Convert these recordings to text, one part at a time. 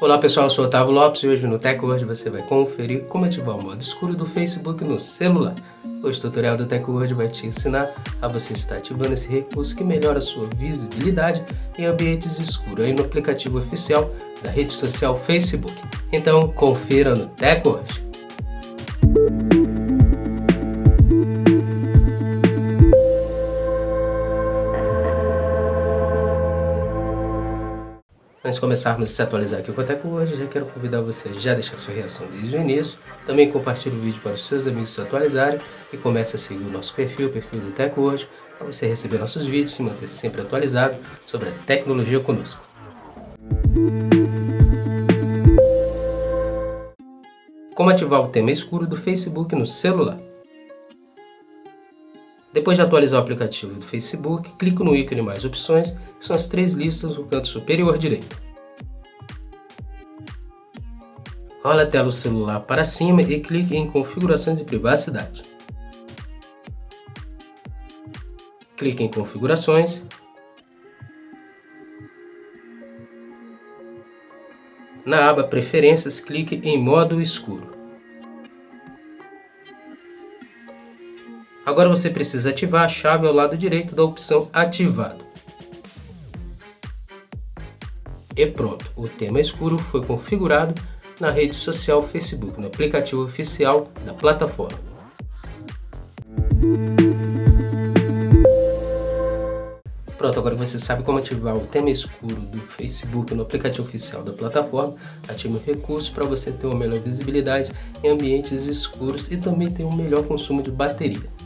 Olá pessoal, eu sou Otávio Lopes e hoje no TecWord você vai conferir como ativar o modo escuro do Facebook no celular. Hoje o tutorial do TecWord vai te ensinar a você estar ativando esse recurso que melhora a sua visibilidade em ambientes escuros aí no aplicativo oficial da rede social Facebook. Então confira no TecWord. Antes de começarmos a se atualizar aqui com o Teco hoje, já quero convidar você a já deixar sua reação desde o início. Também compartilhe o vídeo para os seus amigos se atualizarem e comece a seguir o nosso perfil, o perfil do Teco hoje, para você receber nossos vídeos e manter -se sempre atualizado sobre a tecnologia conosco. Como ativar o tema escuro do Facebook no celular? Depois de atualizar o aplicativo do Facebook, clique no ícone Mais Opções, que são as três listas no canto superior direito. Rola a tela do celular para cima e clique em Configurações de privacidade. Clique em Configurações. Na aba Preferências, clique em Modo Escuro. Agora você precisa ativar a chave ao lado direito da opção Ativado. E pronto, o tema escuro foi configurado na rede social Facebook, no aplicativo oficial da plataforma. Pronto, agora você sabe como ativar o tema escuro do Facebook no aplicativo oficial da plataforma. Ative o recurso para você ter uma melhor visibilidade em ambientes escuros e também ter um melhor consumo de bateria.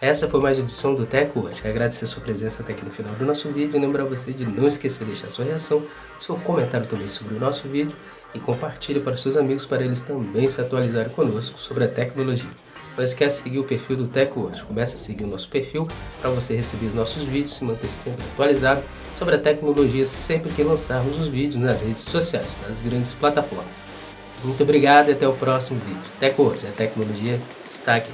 Essa foi mais uma edição do TecWord. Agradecer sua presença até aqui no final do nosso vídeo e lembrar você de não esquecer de deixar sua reação, seu comentário também sobre o nosso vídeo e compartilhe para seus amigos para eles também se atualizarem conosco sobre a tecnologia. Não esquece de seguir o perfil do TecWord. Comece a seguir o nosso perfil para você receber nossos vídeos e manter sempre atualizado sobre a tecnologia sempre que lançarmos os vídeos nas redes sociais, nas grandes plataformas. Muito obrigado e até o próximo vídeo. TecWord, a tecnologia está aqui.